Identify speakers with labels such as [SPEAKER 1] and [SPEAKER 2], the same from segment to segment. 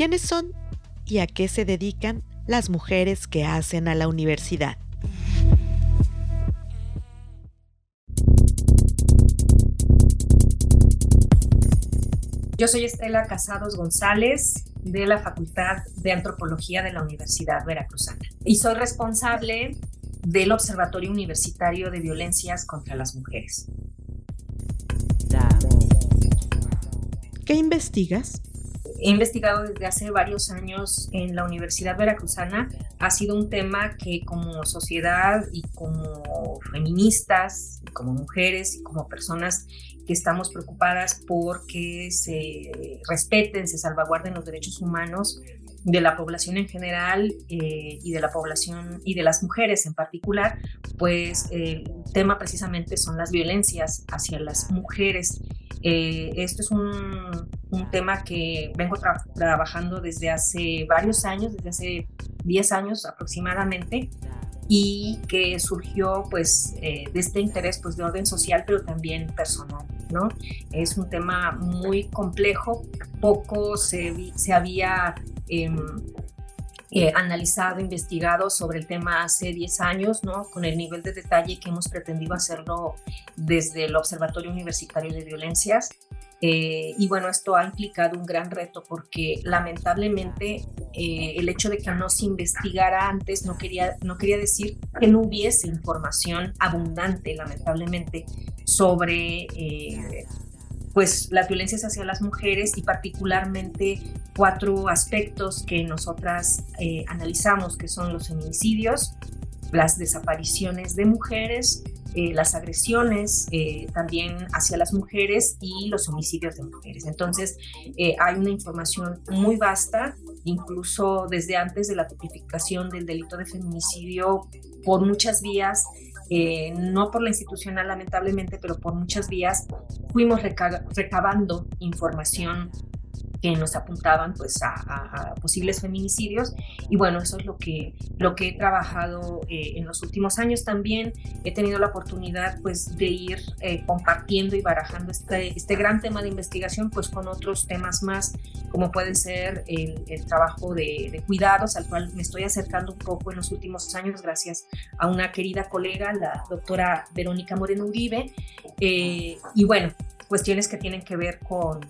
[SPEAKER 1] ¿Quiénes son y a qué se dedican las mujeres que hacen a la universidad?
[SPEAKER 2] Yo soy Estela Casados González de la Facultad de Antropología de la Universidad Veracruzana y soy responsable del Observatorio Universitario de Violencias contra las Mujeres.
[SPEAKER 1] ¿Qué investigas?
[SPEAKER 2] He investigado desde hace varios años en la Universidad Veracruzana. Ha sido un tema que como sociedad y como feministas, como mujeres y como personas que estamos preocupadas por que se respeten, se salvaguarden los derechos humanos de la población en general eh, y de la población y de las mujeres en particular, pues el tema precisamente son las violencias hacia las mujeres. Eh, esto es un, un, tema que vengo trabajando desde hace varios años, desde hace 10 años aproximadamente, y que surgió pues eh, de este interés pues de orden social pero también personal, ¿no? Es un tema muy complejo, poco se, se había em, eh, analizado, investigado sobre el tema hace 10 años, ¿no? Con el nivel de detalle que hemos pretendido hacerlo desde el Observatorio Universitario de Violencias eh, y bueno, esto ha implicado un gran reto porque lamentablemente eh, el hecho de que no se investigara antes no quería, no quería decir que no hubiese información abundante, lamentablemente, sobre eh, pues las violencias hacia las mujeres y particularmente cuatro aspectos que nosotras analizamos, que son los feminicidios, las desapariciones de mujeres, eh, las agresiones eh, también hacia las mujeres y los homicidios de mujeres. Entonces, eh, hay una información muy vasta, incluso desde antes de la tipificación del delito de feminicidio por muchas vías. No por la institucional lamentablemente, pero por muchas vías fuimos recabando información que nos apuntaban pues a, posibles feminicidios. Y bueno eso es lo que lo que he trabajado eh, en los últimos años. También he tenido la oportunidad pues de ir eh, compartiendo y barajando este, este gran tema de investigación pues con otros temas más como puede ser el, trabajo de, cuidados al cual me estoy acercando un poco en los últimos años gracias a una querida colega la doctora Verónica Moreno Uribe. Eh, y bueno cuestiones que tienen que ver con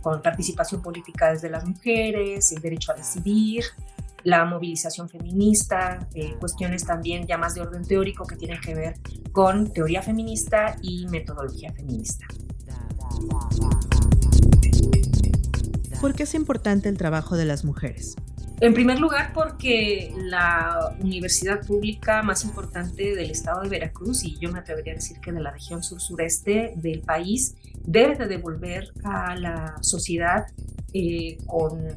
[SPEAKER 2] con participación política desde las mujeres, el derecho a decidir, la movilización feminista, eh, cuestiones también ya más de orden teórico que tienen que ver con teoría feminista y metodología feminista.
[SPEAKER 1] ¿Por qué es importante el trabajo de las mujeres?
[SPEAKER 2] En primer lugar, porque la universidad pública más importante del estado de Veracruz, y yo me atrevería a decir que de la región sur-sureste del país, debe de devolver a la sociedad eh, con,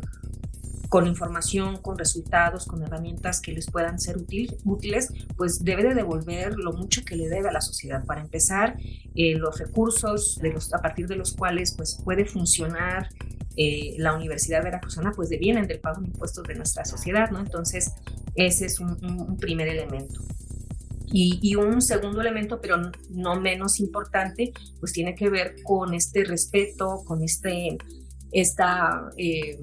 [SPEAKER 2] con, información, con resultados, con herramientas que les puedan ser útiles, pues debe de devolver lo mucho que le debe a la sociedad. Para empezar, eh, los recursos de los, a partir de los cuales pues, puede funcionar eh, la Universidad Veracruzana, pues devienen del pago de impuestos de nuestra sociedad, ¿no? Entonces, ese es un primer elemento. Y, un segundo elemento, pero no menos importante, pues tiene que ver con este respeto, con este, esta, eh,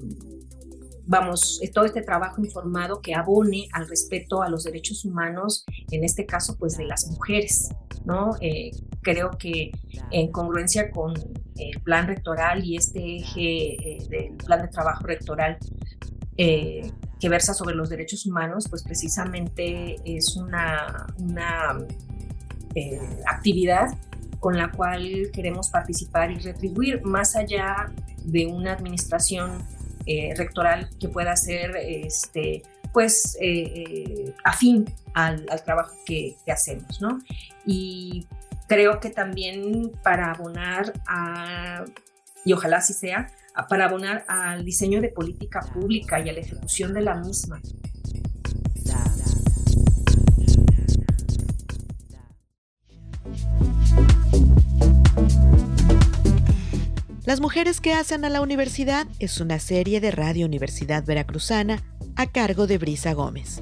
[SPEAKER 2] vamos, todo este trabajo informado que abone al respeto a los derechos humanos, en este caso, pues de las mujeres, ¿no? Eh, creo que en congruencia con el plan rectoral y este eje eh, del plan de trabajo rectoral, que versa sobre los derechos humanos, pues precisamente es una, eh, actividad con la cual queremos participar y retribuir más allá de una administración eh, rectoral que pueda ser este, pues eh, afín al, trabajo que, que, hacemos, ¿no? Y creo que también para abonar a, y ojalá así sea, para abonar al diseño de política pública y a la ejecución de la misma.
[SPEAKER 1] Las mujeres que hacen a la universidad es una serie de Radio Universidad Veracruzana a cargo de Brisa Gómez.